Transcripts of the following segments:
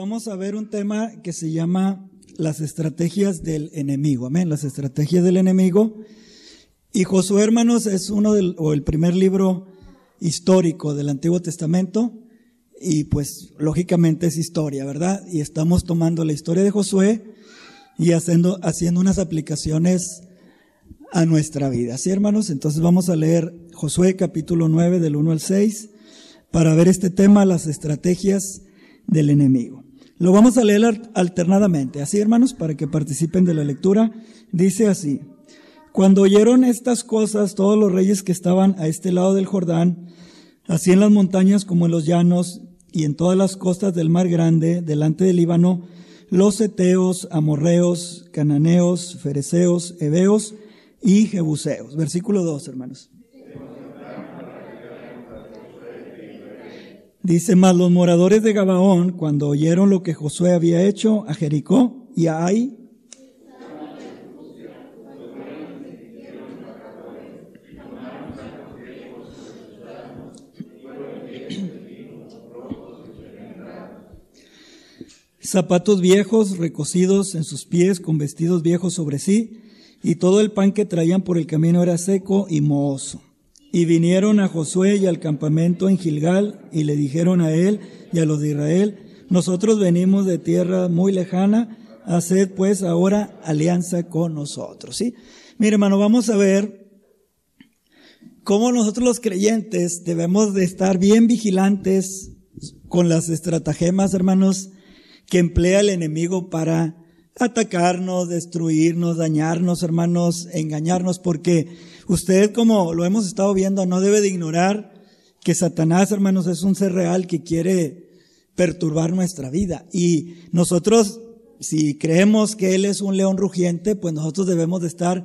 vamos a ver un tema que se llama las estrategias del enemigo. Amén, las estrategias del enemigo. Y Josué, hermanos, es uno del, o el primer libro histórico del Antiguo Testamento. Y pues, lógicamente es historia, ¿verdad? Y estamos tomando la historia de Josué y haciendo, haciendo unas aplicaciones a nuestra vida. ¿Sí, hermanos? Entonces vamos a leer Josué capítulo 9 del 1 al 6 para ver este tema, las estrategias del enemigo. Lo vamos a leer alternadamente, así hermanos, para que participen de la lectura. Dice así, cuando oyeron estas cosas todos los reyes que estaban a este lado del Jordán, así en las montañas como en los llanos y en todas las costas del mar grande, delante del Líbano, los eteos, amorreos, cananeos, fereceos, heveos y jebuseos. Versículo 2, hermanos. Dice, más los moradores de Gabaón, cuando oyeron lo que Josué había hecho a Jericó y a Ai, zapatos viejos recocidos en sus pies con vestidos viejos sobre sí, y todo el pan que traían por el camino era seco y mohoso. Y vinieron a Josué y al campamento en Gilgal y le dijeron a él y a los de Israel, nosotros venimos de tierra muy lejana, haced pues ahora alianza con nosotros. ¿sí? Mire hermano, vamos a ver cómo nosotros los creyentes debemos de estar bien vigilantes con las estratagemas, hermanos, que emplea el enemigo para atacarnos, destruirnos, dañarnos, hermanos, engañarnos, porque Usted, como lo hemos estado viendo, no debe de ignorar que Satanás, hermanos, es un ser real que quiere perturbar nuestra vida. Y nosotros, si creemos que Él es un león rugiente, pues nosotros debemos de estar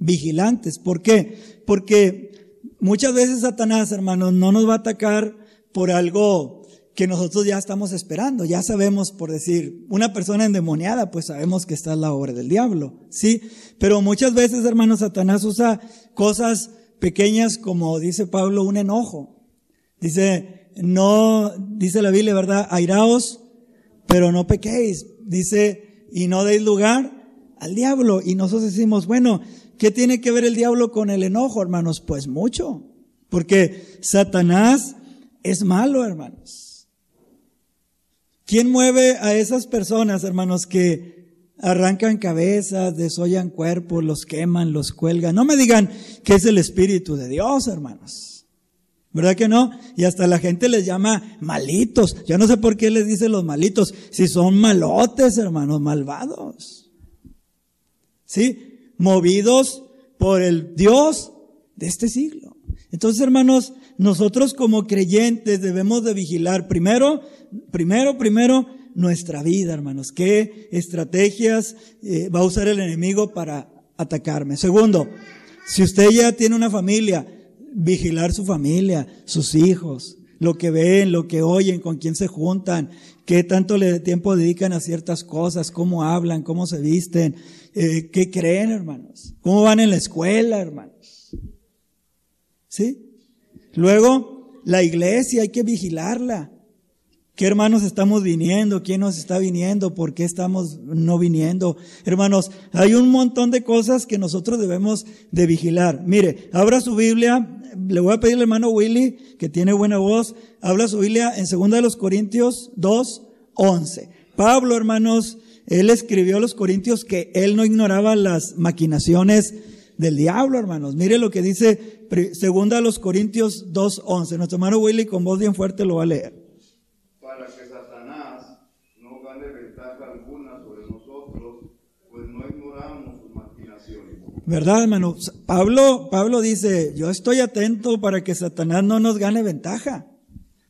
vigilantes. ¿Por qué? Porque muchas veces Satanás, hermanos, no nos va a atacar por algo que nosotros ya estamos esperando. Ya sabemos, por decir, una persona endemoniada, pues sabemos que está la obra del diablo, ¿sí? Pero muchas veces, hermanos, Satanás usa cosas pequeñas como dice Pablo, un enojo. Dice, no, dice la Biblia, ¿verdad? Airaos, pero no pequéis. Dice, y no deis lugar al diablo. Y nosotros decimos, bueno, ¿qué tiene que ver el diablo con el enojo, hermanos? Pues mucho. Porque Satanás es malo, hermanos. ¿Quién mueve a esas personas, hermanos, que arrancan cabezas, desollan cuerpos, los queman, los cuelgan? No me digan que es el Espíritu de Dios, hermanos. ¿Verdad que no? Y hasta la gente les llama malitos. Yo no sé por qué les dice los malitos, si son malotes, hermanos, malvados. ¿Sí? Movidos por el Dios de este siglo. Entonces, hermanos, nosotros como creyentes debemos de vigilar primero, primero, primero nuestra vida, hermanos. ¿Qué estrategias eh, va a usar el enemigo para atacarme? Segundo, si usted ya tiene una familia, vigilar su familia, sus hijos, lo que ven, lo que oyen, con quién se juntan, qué tanto tiempo dedican a ciertas cosas, cómo hablan, cómo se visten, eh, qué creen, hermanos, cómo van en la escuela, hermanos. ¿Sí? Luego, la iglesia hay que vigilarla. ¿Qué hermanos estamos viniendo? ¿Quién nos está viniendo? ¿Por qué estamos no viniendo? Hermanos, hay un montón de cosas que nosotros debemos de vigilar. Mire, abra su Biblia. Le voy a pedir al hermano Willy, que tiene buena voz, habla su Biblia en 2 de los Corintios 2, 11. Pablo, hermanos, él escribió a los Corintios que él no ignoraba las maquinaciones del diablo, hermanos. Mire lo que dice segunda a los Corintios 2.11. Nuestro hermano Willy con voz bien fuerte lo va a leer. Para que Satanás no gane ventaja alguna sobre nosotros, pues no ignoramos sus maquinaciones. ¿Verdad, hermano? Pablo, Pablo dice, yo estoy atento para que Satanás no nos gane ventaja,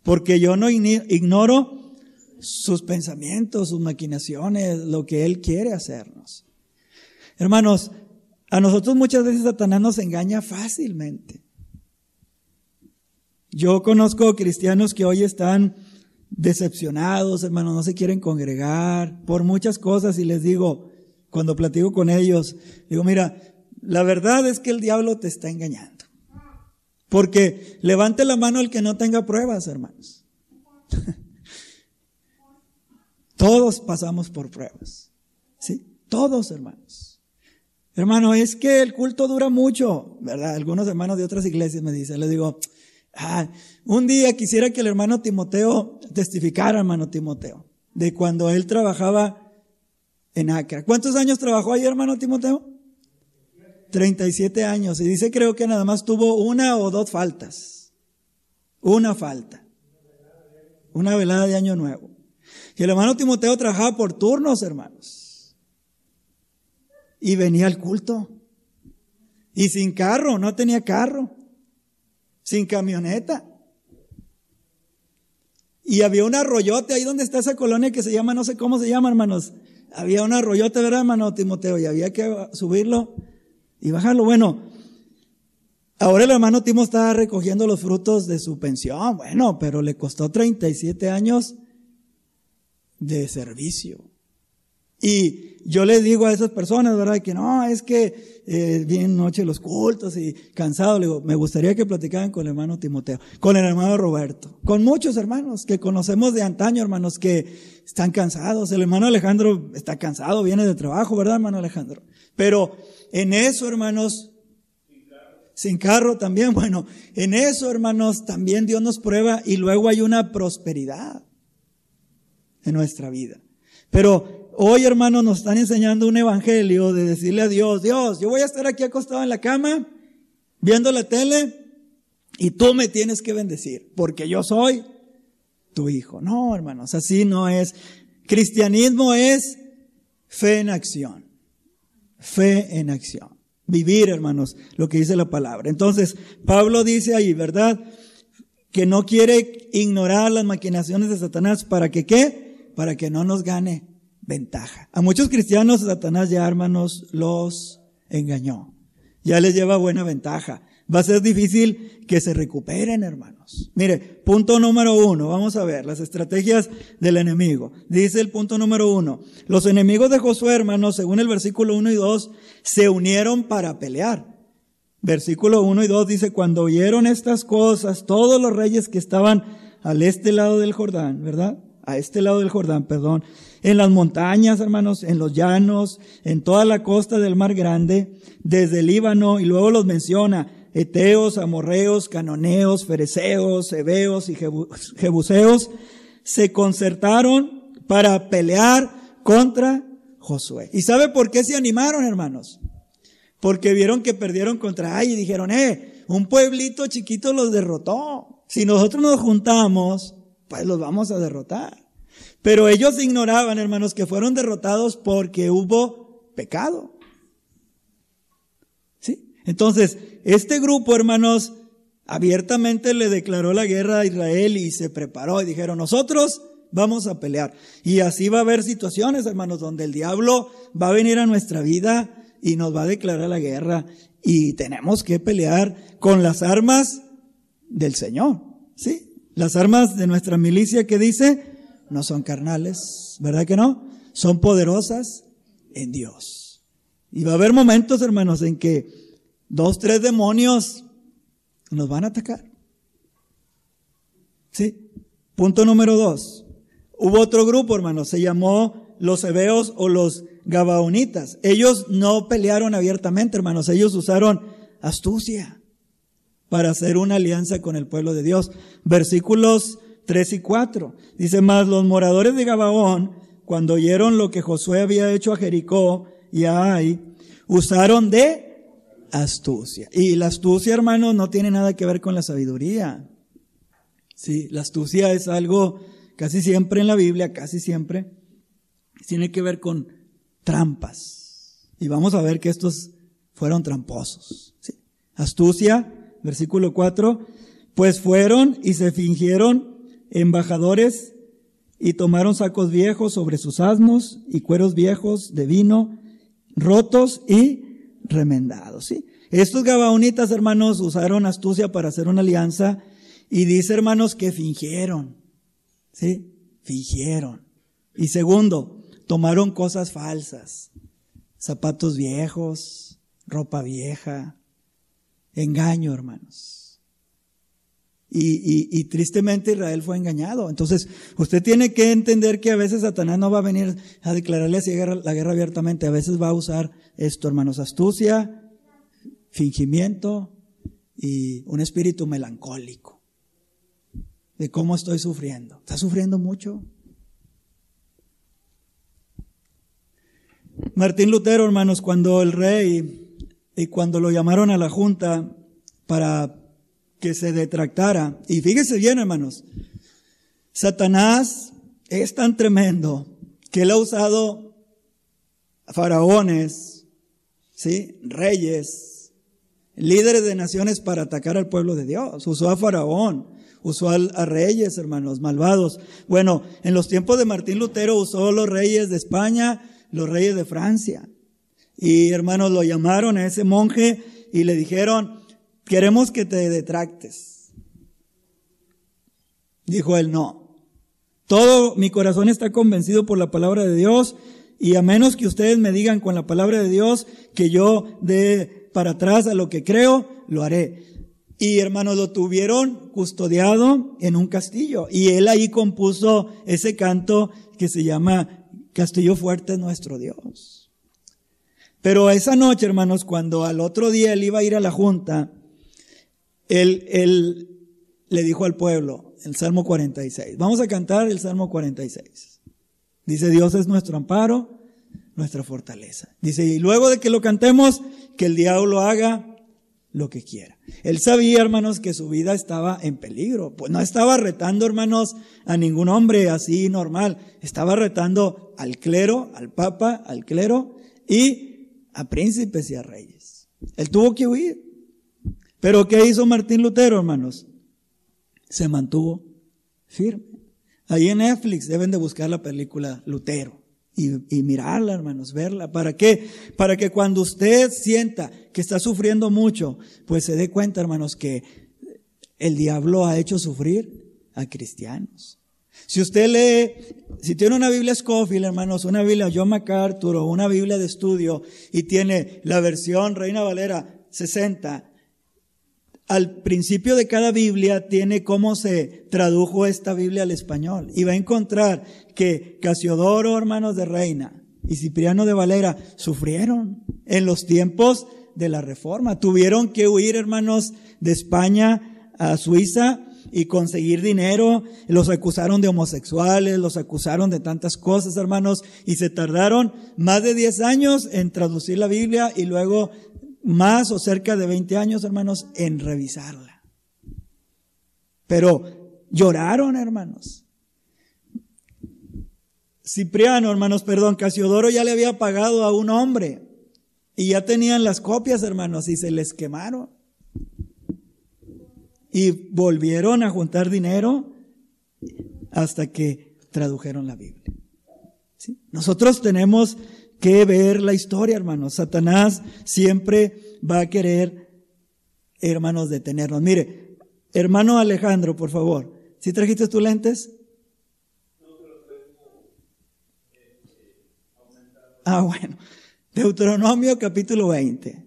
porque yo no ignoro sus pensamientos, sus maquinaciones, lo que él quiere hacernos. Hermanos, a nosotros muchas veces Satanás nos engaña fácilmente. Yo conozco cristianos que hoy están decepcionados, hermanos, no se quieren congregar por muchas cosas y les digo, cuando platico con ellos, digo, mira, la verdad es que el diablo te está engañando. Porque levante la mano el que no tenga pruebas, hermanos. Todos pasamos por pruebas. ¿Sí? Todos, hermanos. Hermano, es que el culto dura mucho, ¿verdad? Algunos hermanos de otras iglesias me dicen, les digo, ah, un día quisiera que el hermano Timoteo testificara, hermano Timoteo, de cuando él trabajaba en Acra. ¿Cuántos años trabajó ahí, hermano Timoteo? 37 años. Y dice creo que nada más tuvo una o dos faltas. Una falta. Una velada de año nuevo. Y el hermano Timoteo trabajaba por turnos, hermanos. Y venía al culto. Y sin carro, no tenía carro. Sin camioneta. Y había un arroyote ahí donde está esa colonia que se llama, no sé cómo se llama, hermanos. Había un arroyote, ¿verdad, hermano Timoteo? Y había que subirlo y bajarlo. Bueno, ahora el hermano Timo está recogiendo los frutos de su pensión. Bueno, pero le costó 37 años de servicio. Y yo le digo a esas personas, ¿verdad? Que no, es que eh, bien noche los cultos y cansado. Le digo, me gustaría que platicaran con el hermano Timoteo, con el hermano Roberto, con muchos hermanos que conocemos de antaño, hermanos que están cansados. El hermano Alejandro está cansado, viene de trabajo, ¿verdad, hermano Alejandro? Pero en eso, hermanos, sin carro también, bueno, en eso, hermanos, también Dios nos prueba y luego hay una prosperidad en nuestra vida. Pero hoy, hermanos, nos están enseñando un evangelio de decirle a Dios, Dios, yo voy a estar aquí acostado en la cama, viendo la tele, y tú me tienes que bendecir, porque yo soy tu hijo. No, hermanos, así no es. Cristianismo es fe en acción. Fe en acción. Vivir, hermanos, lo que dice la palabra. Entonces, Pablo dice ahí, ¿verdad? Que no quiere ignorar las maquinaciones de Satanás para que qué? Para que no nos gane ventaja. A muchos cristianos Satanás ya, hermanos, los engañó. Ya les lleva buena ventaja. Va a ser difícil que se recuperen, hermanos. Mire, punto número uno, vamos a ver las estrategias del enemigo. Dice el punto número uno, los enemigos de Josué, hermanos, según el versículo uno y dos, se unieron para pelear. Versículo uno y dos dice, cuando oyeron estas cosas, todos los reyes que estaban al este lado del Jordán, ¿verdad? A este lado del Jordán, perdón, en las montañas, hermanos, en los llanos, en toda la costa del Mar Grande, desde Líbano, y luego los menciona, Eteos, Amorreos, Canoneos, Fereceos, Hebeos y Jebuseos, se concertaron para pelear contra Josué. ¿Y sabe por qué se animaron, hermanos? Porque vieron que perdieron contra Ay y dijeron, eh, un pueblito chiquito los derrotó. Si nosotros nos juntamos, pues los vamos a derrotar. Pero ellos ignoraban, hermanos, que fueron derrotados porque hubo pecado. Entonces, este grupo, hermanos, abiertamente le declaró la guerra a Israel y se preparó y dijeron, nosotros vamos a pelear. Y así va a haber situaciones, hermanos, donde el diablo va a venir a nuestra vida y nos va a declarar la guerra y tenemos que pelear con las armas del Señor. ¿Sí? Las armas de nuestra milicia que dice no son carnales, ¿verdad que no? Son poderosas en Dios. Y va a haber momentos, hermanos, en que dos, tres demonios nos van a atacar. ¿Sí? Punto número dos. Hubo otro grupo, hermanos, se llamó los hebeos o los gabaonitas. Ellos no pelearon abiertamente, hermanos, ellos usaron astucia para hacer una alianza con el pueblo de Dios. Versículos 3 y 4. Dice más, los moradores de Gabaón, cuando oyeron lo que Josué había hecho a Jericó y a Ai, usaron de astucia. Y la astucia, hermanos, no tiene nada que ver con la sabiduría. Sí, la astucia es algo casi siempre en la Biblia, casi siempre, tiene que ver con trampas. Y vamos a ver que estos fueron tramposos. ¿sí? Astucia, versículo 4, pues fueron y se fingieron embajadores y tomaron sacos viejos sobre sus asnos y cueros viejos de vino rotos y remendados, ¿sí? Estos gabaonitas, hermanos, usaron astucia para hacer una alianza y dice, hermanos, que fingieron, ¿sí? Fingieron. Y segundo, tomaron cosas falsas, zapatos viejos, ropa vieja, engaño, hermanos. Y, tristemente Israel fue engañado. Entonces, usted tiene que entender que a veces Satanás no va a venir a declararle así la guerra abiertamente. A veces va a usar esto, hermanos, astucia, fingimiento y un espíritu melancólico de cómo estoy sufriendo. ¿Está sufriendo mucho? Martín Lutero, hermanos, cuando el rey y cuando lo llamaron a la junta para que se detractara, y fíjese bien, hermanos, Satanás es tan tremendo que él ha usado faraones, ¿sí? reyes, líderes de naciones para atacar al pueblo de Dios. Usó a Faraón, usó a, reyes, hermanos, malvados. Bueno, en los tiempos de Martín Lutero usó los reyes de España, los reyes de Francia. Y hermanos, lo llamaron a ese monje y le dijeron, queremos que te detractes. Dijo él, no. Todo mi corazón está convencido por la palabra de Dios y a menos que ustedes me digan con la palabra de Dios que yo dé para atrás a lo que creo, lo haré. Y hermanos, lo tuvieron custodiado en un castillo y él ahí compuso ese canto que se llama Castillo fuerte es nuestro Dios. Pero esa noche, hermanos, cuando al otro día él iba a ir a la junta, él, él le dijo al pueblo, el Salmo 46, vamos a cantar el Salmo 46. Dice, Dios es nuestro amparo, nuestra fortaleza. Dice, y luego de que lo cantemos, que el diablo haga lo que quiera. Él sabía, hermanos, que su vida estaba en peligro. Pues no estaba retando, hermanos, a ningún hombre así normal. Estaba retando al clero, al papa, al clero y a príncipes y a reyes. Él tuvo que huir. Pero ¿qué hizo Martín Lutero, hermanos? Se mantuvo firme. Ahí en Netflix deben de buscar la película Lutero y, mirarla, hermanos, verla. ¿Para qué? Para que cuando usted sienta que está sufriendo mucho, pues se dé cuenta, hermanos, que el diablo ha hecho sufrir a cristianos. Si usted lee, si tiene una Biblia Scofield, hermanos, una Biblia John MacArthur o una Biblia de estudio y tiene la versión Reina Valera 60, al principio de cada Biblia tiene cómo se tradujo esta Biblia al español. Y va a encontrar que Casiodoro, hermanos de Reina, y Cipriano de Valera sufrieron en los tiempos de la Reforma. Tuvieron que huir, hermanos, de España a Suiza y conseguir dinero. Los acusaron de homosexuales, los acusaron de tantas cosas, hermanos, y se tardaron más de 10 años en traducir la Biblia y luego más o cerca de 20 años, hermanos, en revisarla. Pero lloraron, hermanos. Cipriano, hermanos, perdón, Casiodoro ya le había pagado a un hombre y ya tenían las copias, hermanos, y se les quemaron. Y volvieron a juntar dinero hasta que tradujeron la Biblia. Nosotros tenemos que ver la historia, hermanos. Satanás siempre va a querer, hermanos, detenernos. Mire, hermano Alejandro, por favor, ¿si trajiste tus lentes? Ah, bueno. Deuteronomio capítulo 20,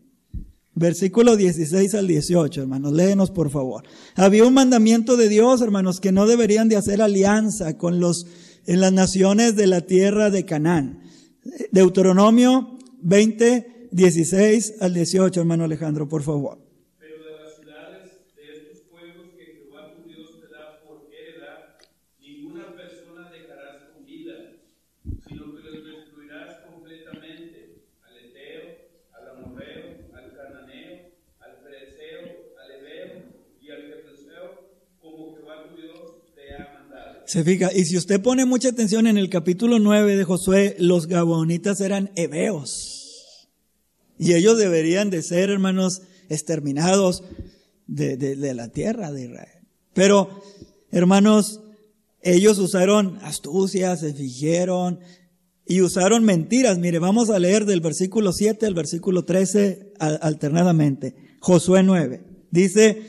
versículo 16 al 18, hermanos, léenos por favor. Había un mandamiento de Dios, hermanos, que no deberían de hacer alianza con los, en las naciones de la tierra de Canaán. Deuteronomio 20, 16 al 18, hermano Alejandro, por favor. Pero de las ciudades de estos pueblos que Jehová tu Dios te da por heredad, ninguna persona dejarás con vida, sino que los destruirás completamente, al Eteo, al Amorreo, al Cananeo, al Fereceo, al Ebeo y al Jefeseo, como Jehová tu Dios te ha mandado. Se fija, y si usted pone mucha atención en el capítulo 9 de Josué, los gabonitas eran hebeos. Y ellos deberían de ser, hermanos, exterminados de, de la tierra de Israel. Pero, hermanos, ellos usaron astucias, se fingieron y usaron mentiras. Mire, vamos a leer del versículo 7 al versículo 13 alternadamente. Josué 9. Dice,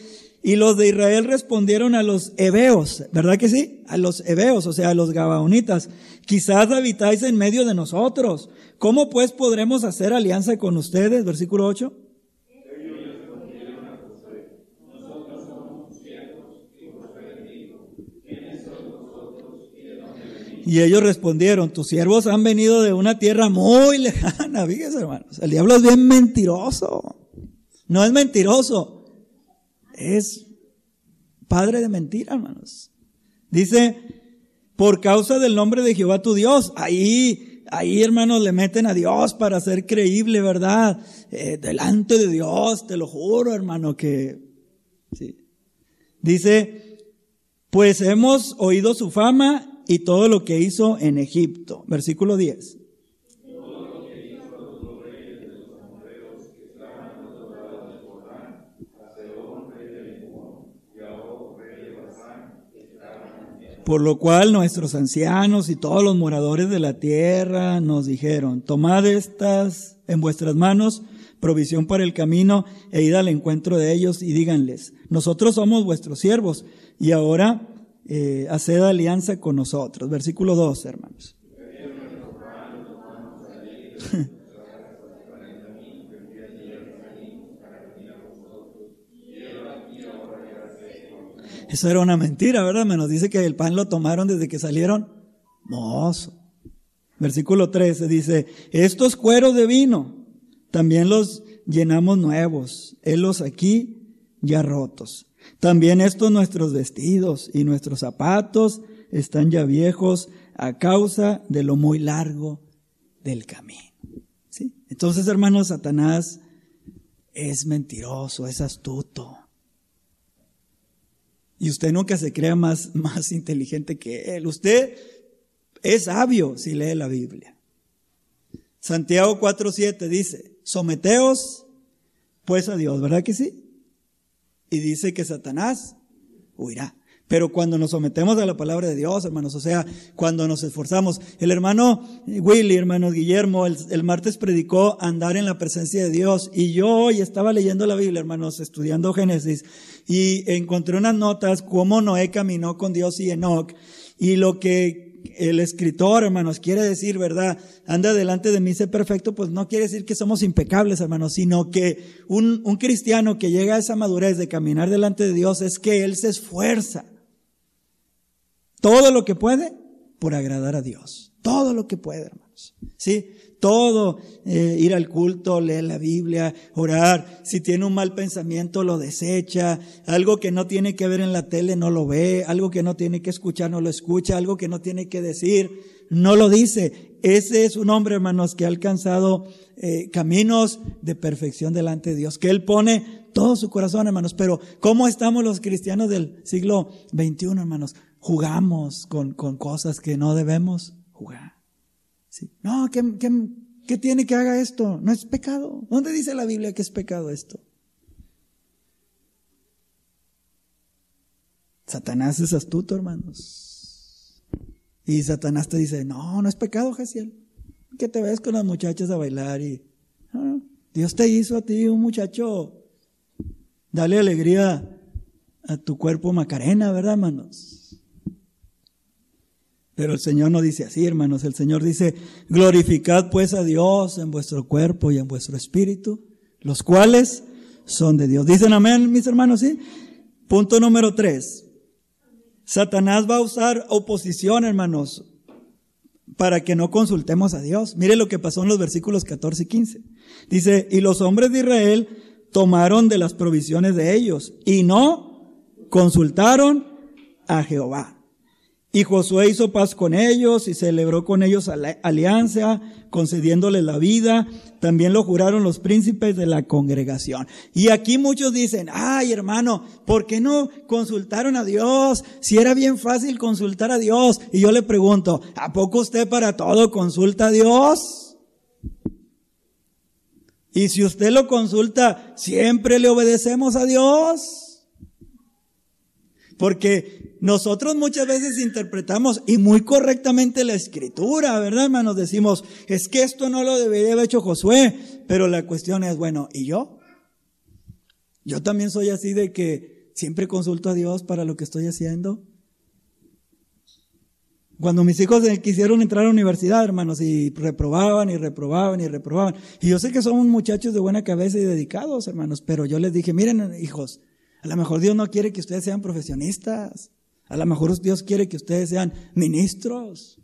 y los de Israel respondieron a los hebeos, ¿verdad que sí? A los hebeos, o sea, a los gabaonitas. Quizás habitáis en medio de nosotros. ¿Cómo pues podremos hacer alianza con ustedes? Versículo 8. Y ellos respondieron, tus siervos han venido de una tierra muy lejana, fíjense hermanos, el diablo es bien mentiroso, no es mentiroso, es padre de mentira, hermanos. Dice, por causa del nombre de Jehová tu Dios, ahí, ahí hermanos le meten a Dios para ser creíble, ¿verdad? Eh, delante de Dios, te lo juro, hermano, que, sí. Dice, pues hemos oído su fama y todo lo que hizo en Egipto. Versículo 10. Por lo cual nuestros ancianos y todos los moradores de la tierra nos dijeron, tomad estas en vuestras manos, provisión para el camino, e id al encuentro de ellos y díganles, nosotros somos vuestros siervos, y ahora eh, haced alianza con nosotros. Versículo 2, hermanos. Eso era una mentira, ¿verdad? Me nos dice que el pan lo tomaron desde que salieron mozo. Versículo 13 dice, estos cueros de vino también los llenamos nuevos, helos aquí ya rotos. También estos nuestros vestidos y nuestros zapatos están ya viejos a causa de lo muy largo del camino. ¿Sí? Entonces, hermanos, Satanás es mentiroso, es astuto. Y usted nunca se crea más, más inteligente que él. Usted es sabio si lee la Biblia. Santiago 4.7 dice, someteos pues a Dios, ¿verdad que sí? Y dice que Satanás huirá. Pero cuando nos sometemos a la palabra de Dios, hermanos, o sea, cuando nos esforzamos. El hermano Willy, hermano Guillermo, el, martes predicó andar en la presencia de Dios. Y yo hoy estaba leyendo la Biblia, hermanos, estudiando Génesis. Y encontré unas notas, cómo Noé caminó con Dios y Enoch. Y lo que el escritor, hermanos, quiere decir, ¿verdad? Anda delante de mí, sé perfecto, pues no quiere decir que somos impecables, hermanos, sino que un cristiano que llega a esa madurez de caminar delante de Dios es que él se esfuerza todo lo que puede por agradar a Dios. Todo lo que puede, hermanos. ¿Sí? Todo, eh, ir al culto, leer la Biblia, orar. Si tiene un mal pensamiento, lo desecha. Algo que no tiene que ver en la tele, no lo ve. Algo que no tiene que escuchar, no lo escucha. Algo que no tiene que decir, no lo dice. Ese es un hombre, hermanos, que ha alcanzado eh, caminos de perfección delante de Dios. Que Él pone todo su corazón, hermanos. Pero, ¿cómo estamos los cristianos del siglo XXI, hermanos? Jugamos con, con cosas que no debemos jugar. Sí. No, ¿qué, qué, qué tiene que haga esto? No es pecado. ¿Dónde dice la Biblia que es pecado esto? Satanás es astuto, hermanos. Y Satanás te dice, no, no es pecado, Jaciel. Que te ves con las muchachas a bailar y... Dios te hizo a ti un muchacho. Dale alegría a tu cuerpo Macarena, ¿verdad, hermanos? Pero el Señor no dice así, hermanos. El Señor dice, glorificad pues a Dios en vuestro cuerpo y en vuestro espíritu, los cuales son de Dios. Dicen amén, mis hermanos, ¿sí? Punto número tres. Satanás va a usar oposición, hermanos, para que no consultemos a Dios. Mire lo que pasó en los versículos 14 y 15. Dice, y los hombres de Israel tomaron de las provisiones de ellos y no consultaron a Jehová. Y Josué hizo paz con ellos y celebró con ellos alianza, concediéndoles la vida. También lo juraron los príncipes de la congregación. Y aquí muchos dicen, ay hermano, ¿por qué no consultaron a Dios? Si era bien fácil consultar a Dios. Y yo le pregunto, ¿a poco usted para todo consulta a Dios? Y si usted lo consulta, ¿siempre le obedecemos a Dios? Porque nosotros muchas veces interpretamos y muy correctamente la escritura, ¿verdad, hermanos? Decimos, es que esto no lo debería haber hecho Josué, pero la cuestión es, bueno, ¿y yo? Yo también soy así de que siempre consulto a Dios para lo que estoy haciendo. Cuando mis hijos quisieron entrar a la universidad, hermanos, y reprobaban y reprobaban y reprobaban. Y yo sé que son muchachos de buena cabeza y dedicados, hermanos, pero yo les dije, miren, hijos, a lo mejor Dios no quiere que ustedes sean profesionistas. A lo mejor Dios quiere que ustedes sean ministros.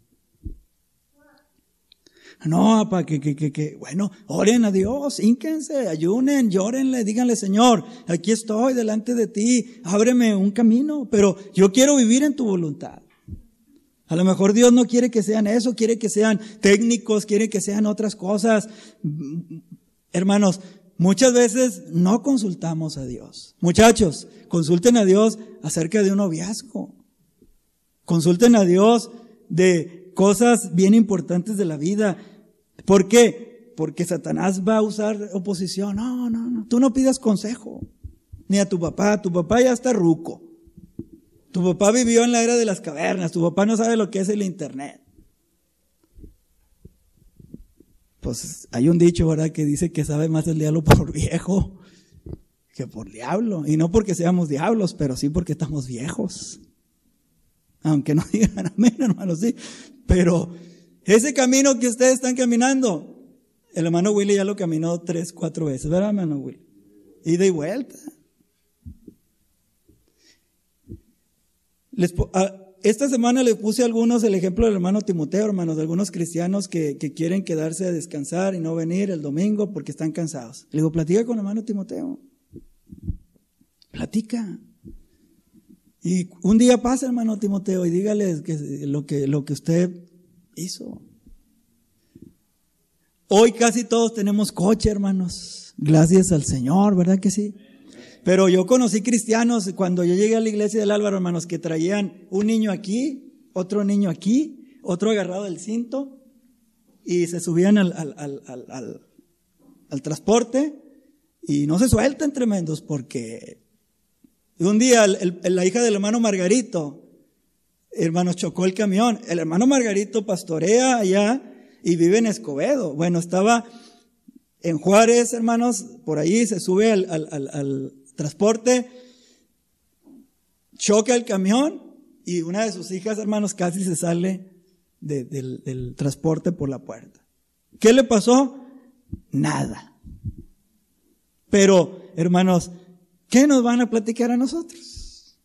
No, para que, que, que, que, bueno, oren a Dios, ínquense, ayunen, llórenle, díganle, Señor, aquí estoy delante de ti, ábreme un camino, pero yo quiero vivir en tu voluntad. A lo mejor Dios no quiere que sean eso, quiere que sean técnicos, quiere que sean otras cosas. Hermanos, muchas veces no consultamos a Dios. Muchachos, consulten a Dios acerca de un noviazgo. Consulten a Dios de cosas bien importantes de la vida. ¿Por qué? Porque Satanás va a usar oposición. No, no, no. Tú no pidas consejo. Ni a tu papá. Tu papá ya está ruco. Tu papá vivió en la era de las cavernas. Tu papá no sabe lo que es el internet. Pues hay un dicho, ¿verdad? Que dice que sabe más el diablo por viejo que por diablo. Y no porque seamos diablos, pero sí porque estamos viejos. Aunque no digan amén, hermanos, sí. Pero ese camino que ustedes están caminando, el hermano Willy ya lo caminó tres, cuatro veces, ¿verdad, hermano Willy? Ida y vuelta. Esta semana le puse a algunos el ejemplo del hermano Timoteo, hermanos, de algunos cristianos que, quieren quedarse a descansar y no venir el domingo porque están cansados. Le digo, platica con el hermano Timoteo. Platica. Y un día pasa, hermano Timoteo, y dígale que lo que, lo que usted hizo. Hoy casi todos tenemos coche, hermanos. Gracias al Señor, ¿verdad que sí? Pero yo conocí cristianos cuando yo llegué a la iglesia del Álvaro, hermanos, que traían un niño aquí, otro niño aquí, otro agarrado del cinto, y se subían al, al, al, al transporte y no se sueltan tremendos porque un día la hija del hermano Margarito, hermano, chocó el camión. El hermano Margarito pastorea allá y vive en Escobedo. Bueno, estaba en Juárez, hermanos, por ahí se sube al, transporte, choca el camión y una de sus hijas, hermanos, casi se sale del, transporte por la puerta. ¿Qué le pasó? Nada. Pero, hermanos, ¿qué nos van a platicar a nosotros?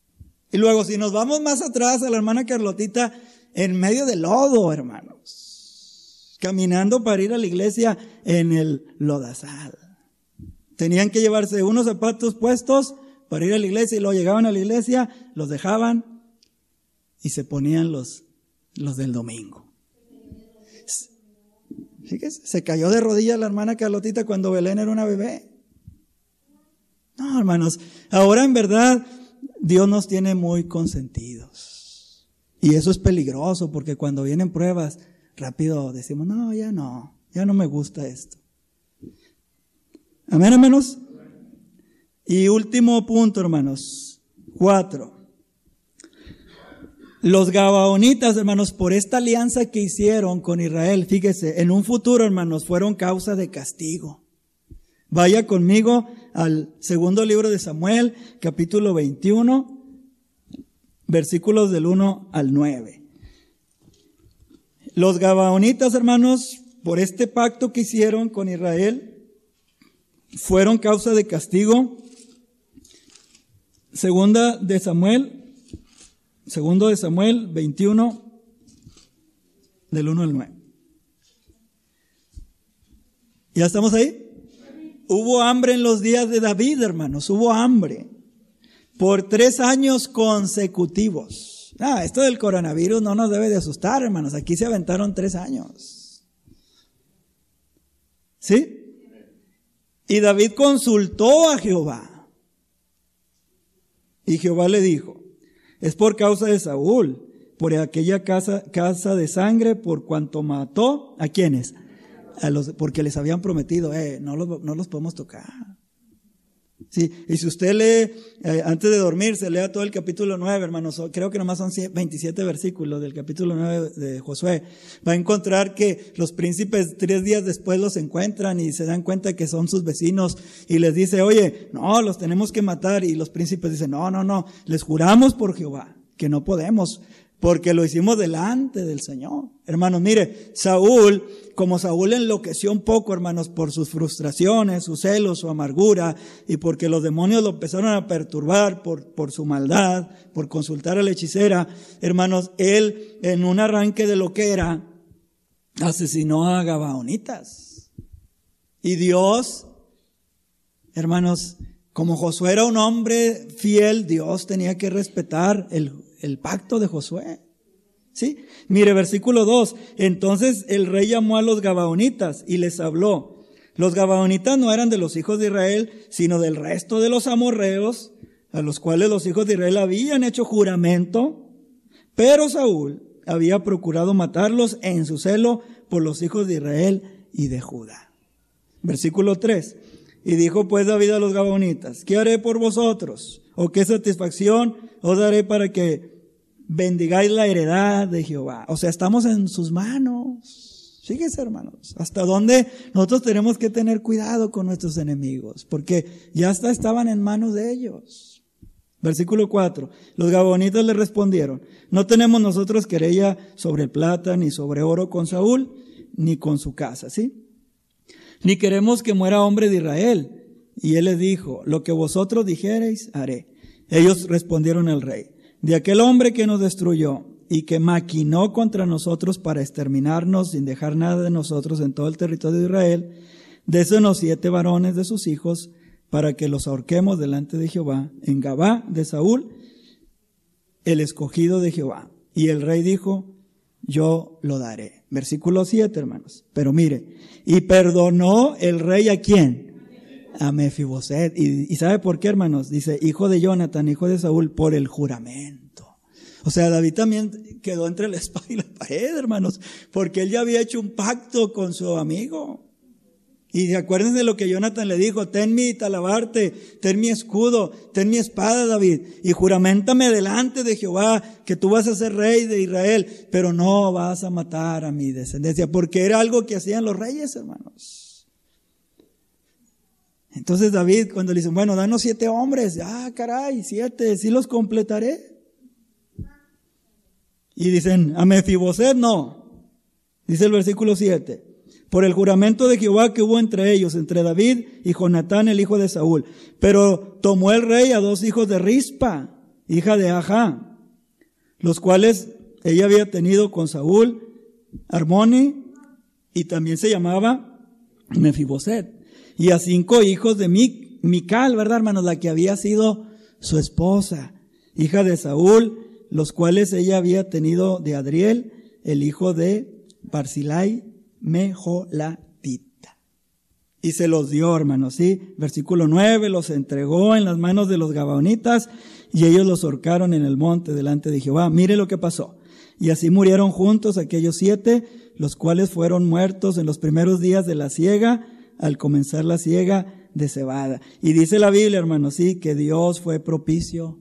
Y luego, si nos vamos más atrás a la hermana Carlotita, en medio del lodo, hermanos, caminando para ir a la iglesia en el lodazal. Tenían que llevarse unos zapatos puestos para ir a la iglesia y luego llegaban a la iglesia, los dejaban y se ponían los, los del domingo. Fíjese, se cayó de rodillas la hermana Carlotita cuando Belén era una bebé. No, hermanos, ahora en verdad Dios nos tiene muy consentidos. Y eso es peligroso porque cuando vienen pruebas, rápido decimos, no, ya no, ya no me gusta esto. Amén, hermanos. Y último punto, hermanos. Cuatro. Los Gabaonitas, hermanos, por esta alianza que hicieron con Israel, fíjese, en un futuro, hermanos, fueron causa de castigo. Vaya conmigo al segundo libro de Samuel, capítulo 21, versículos del 1 al 9. Los Gabaonitas, hermanos, por este pacto que hicieron con Israel, fueron causa de castigo. Segunda de Samuel, segundo de Samuel 21, del 1 al 9. ¿Ya estamos ahí? Hubo hambre en los días de David, hermanos, hubo hambre por tres años consecutivos. Ah, esto del coronavirus no nos debe de asustar, hermanos. Aquí se aventaron tres años. ¿Sí? Y David consultó a Jehová. Y Jehová le dijo, es por causa de Saúl, por aquella casa, casa de sangre, por cuanto mató a quienes? los, porque les habían prometido, eh, no, los, no los podemos tocar. Sí, y si usted lee, eh, antes de dormir, se lea todo el capítulo 9, hermanos, creo que nomás son 27 versículos del capítulo 9 de Josué, va a encontrar que los príncipes tres días después los encuentran y se dan cuenta que son sus vecinos y les dice, oye, no, los tenemos que matar y los príncipes dicen, no, no, no, les juramos por Jehová que no podemos, porque lo hicimos delante del Señor. Hermanos, mire, Saúl, como Saúl enloqueció un poco, hermanos, por sus frustraciones, su celos, su amargura, y porque los demonios lo empezaron a perturbar por, por su maldad, por consultar a la hechicera, hermanos, él en un arranque de lo que era, asesinó a Gabaonitas. Y Dios, hermanos, como Josué era un hombre fiel, Dios tenía que respetar el, el pacto de Josué. ¿Sí? Mire, versículo 2. Entonces el rey llamó a los Gabaonitas y les habló. Los Gabaonitas no eran de los hijos de Israel, sino del resto de los amorreos, a los cuales los hijos de Israel habían hecho juramento, pero Saúl había procurado matarlos en su celo por los hijos de Israel y de Judá. Versículo 3. Y dijo pues David a los Gabaonitas, ¿qué haré por vosotros? ¿O qué satisfacción os daré para que bendigáis la heredad de Jehová? O sea, estamos en sus manos. Fíjense, hermanos, hasta dónde nosotros tenemos que tener cuidado con nuestros enemigos, porque ya hasta estaban en manos de ellos. Versículo 4. Los gabonitas le respondieron, no tenemos nosotros querella sobre plata ni sobre oro con Saúl, ni con su casa, ¿sí? Ni queremos que muera hombre de Israel. Y él les dijo, lo que vosotros dijereis, haré. Ellos respondieron al rey, de aquel hombre que nos destruyó y que maquinó contra nosotros para exterminarnos sin dejar nada de nosotros en todo el territorio de Israel, désenos siete varones de sus hijos para que los ahorquemos delante de Jehová en Gabá de Saúl, el escogido de Jehová. Y el rey dijo, yo lo daré. Versículo 7, hermanos. Pero mire, y perdonó el rey a quién? A Mefiboset. Y, y sabe por qué, hermanos? Dice, hijo de Jonathan, hijo de Saúl, por el juramento. O sea, David también quedó entre la espada y la pared, hermanos, porque él ya había hecho un pacto con su amigo. Y acuérdense de lo que Jonathan le dijo, ten mi talabarte, ten mi escudo, ten mi espada, David, y juramentame delante de Jehová que tú vas a ser rey de Israel, pero no vas a matar a mi descendencia, porque era algo que hacían los reyes, hermanos. Entonces David, cuando le dicen, bueno, danos siete hombres, ah, caray, siete, sí los completaré. Y dicen, a Mefiboset no. Dice el versículo 7 por el juramento de Jehová que hubo entre ellos, entre David y Jonatán, el hijo de Saúl. Pero tomó el rey a dos hijos de Rispa, hija de Ajá, los cuales ella había tenido con Saúl, Armoni, y también se llamaba Mefiboset, y a cinco hijos de Mical, ¿verdad, hermanos? La que había sido su esposa, hija de Saúl, los cuales ella había tenido de Adriel, el hijo de Barzilai, Mejolatita. Y se los dio, hermanos, ¿sí? Versículo 9, los entregó en las manos de los gabaonitas y ellos los horcaron en el monte delante de Jehová. Mire lo que pasó. Y así murieron juntos aquellos siete, los cuales fueron muertos en los primeros días de la siega, al comenzar la siega de cebada. Y dice la Biblia, hermanos, sí, que Dios fue propicio.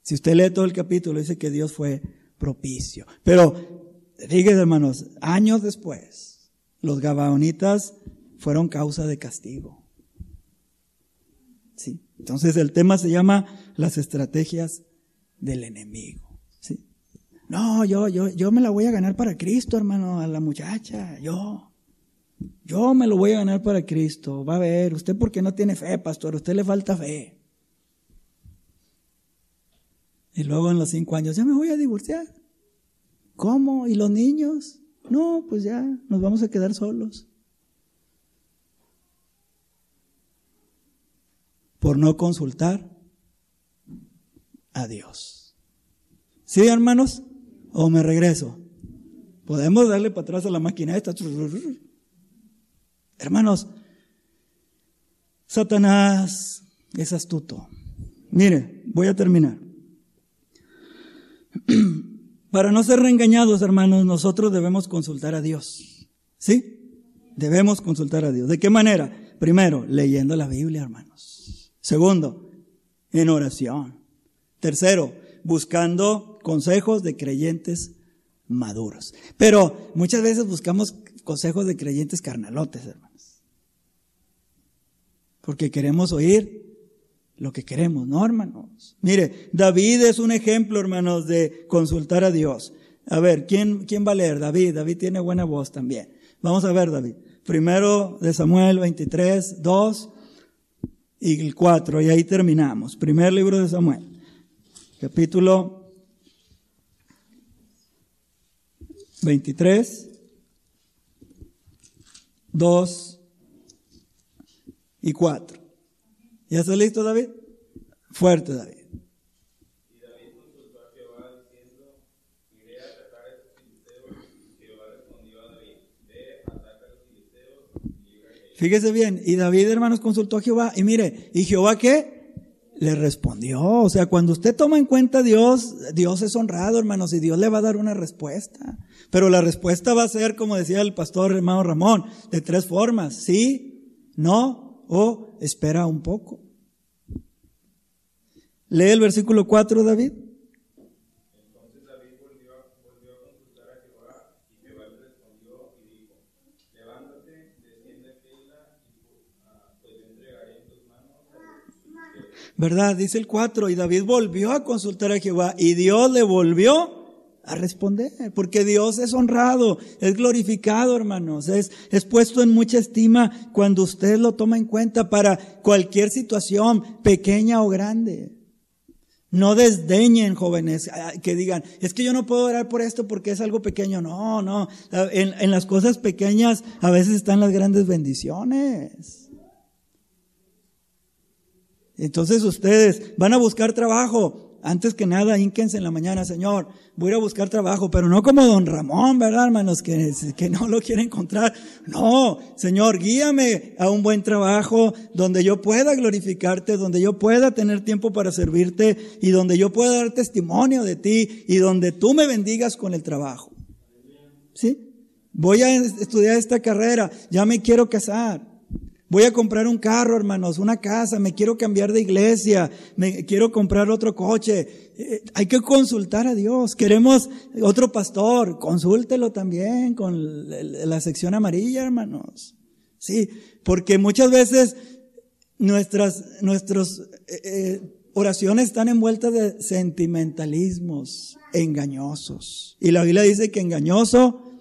Si usted lee todo el capítulo, dice que Dios fue propicio. Pero, fíjese, hermanos, años después, los gabaonitas fueron causa de castigo. ¿Sí? Entonces el tema se llama las estrategias del enemigo. ¿Sí? No, yo, yo, yo me la voy a ganar para Cristo, hermano, a la muchacha, yo. Yo me lo voy a ganar para Cristo. Va a ver, usted porque no tiene fe, pastor, a usted le falta fe. Y luego en los cinco años, ya me voy a divorciar. ¿Cómo? ¿Y los niños? No, pues ya nos vamos a quedar solos. Por no consultar a Dios. ¿Sí, hermanos? ¿O me regreso? Podemos darle para atrás a la máquina esta. Hermanos, Satanás es astuto. Mire, voy a terminar. Para no ser reengañados, hermanos, nosotros debemos consultar a Dios. ¿Sí? Debemos consultar a Dios. ¿De qué manera? Primero, leyendo la Biblia, hermanos. Segundo, en oración. Tercero, buscando consejos de creyentes maduros. Pero muchas veces buscamos consejos de creyentes carnalotes, hermanos. Porque queremos oír lo que queremos, ¿no, hermanos? Mire, David es un ejemplo, hermanos, de consultar a Dios. A ver, ¿quién, quién va a leer? David, David tiene buena voz también. Vamos a ver, David. Primero de Samuel 23, 2 y el 4, y ahí terminamos. Primer libro de Samuel, capítulo 23, 2 y 4. ¿Ya está listo, David? Fuerte, David. Fíjese bien, y David, hermanos, consultó a Jehová, y mire, ¿y Jehová qué? Le respondió. O sea, cuando usted toma en cuenta a Dios, Dios es honrado, hermanos, y Dios le va a dar una respuesta. Pero la respuesta va a ser, como decía el pastor hermano Ramón, de tres formas, sí, no, o espera un poco. Lee el versículo 4, David. Ah, pues. ¿Verdad? Dice el 4, y David volvió a consultar a Jehová y Dios le volvió a responder, porque Dios es honrado, es glorificado, hermanos, es, es puesto en mucha estima cuando usted lo toma en cuenta para cualquier situación, pequeña o grande. No desdeñen, jóvenes, que digan, es que yo no puedo orar por esto porque es algo pequeño. No, no, en, en las cosas pequeñas a veces están las grandes bendiciones. Entonces ustedes van a buscar trabajo. Antes que nada, ínquense en la mañana, Señor, voy a ir a buscar trabajo, pero no como don Ramón, ¿verdad, hermanos? Que, que no lo quiere encontrar. No, Señor, guíame a un buen trabajo donde yo pueda glorificarte, donde yo pueda tener tiempo para servirte y donde yo pueda dar testimonio de ti y donde tú me bendigas con el trabajo. ¿Sí? Voy a estudiar esta carrera, ya me quiero casar. Voy a comprar un carro, hermanos, una casa, me quiero cambiar de iglesia, me quiero comprar otro coche. Eh, hay que consultar a Dios. Queremos otro pastor, consúltelo también con la sección amarilla, hermanos. Sí, porque muchas veces nuestras, nuestros, eh, eh, oraciones están envueltas de sentimentalismos engañosos. Y la Biblia dice que engañoso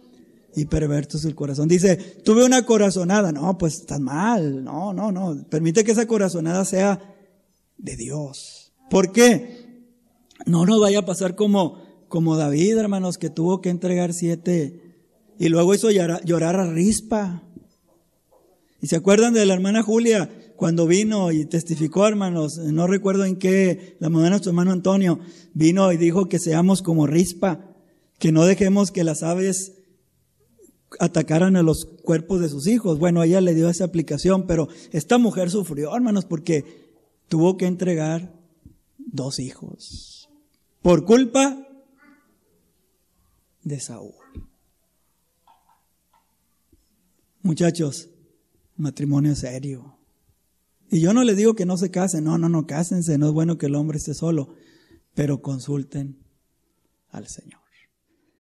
y perverso es el corazón. Dice, tuve una corazonada. No, pues estás mal. No, no, no. Permite que esa corazonada sea de Dios. ¿Por qué? No nos vaya a pasar como, como David, hermanos, que tuvo que entregar siete y luego hizo llorar, a rispa. ¿Y se acuerdan de la hermana Julia cuando vino y testificó, hermanos? No recuerdo en qué, la mamá de nuestro hermano Antonio vino y dijo que seamos como rispa, que no dejemos que las aves atacaran a los cuerpos de sus hijos. Bueno, ella le dio esa aplicación, pero esta mujer sufrió, hermanos, porque tuvo que entregar dos hijos por culpa de Saúl. Muchachos, matrimonio serio. Y yo no les digo que no se casen, no, no, no, cásense, no es bueno que el hombre esté solo, pero consulten al Señor.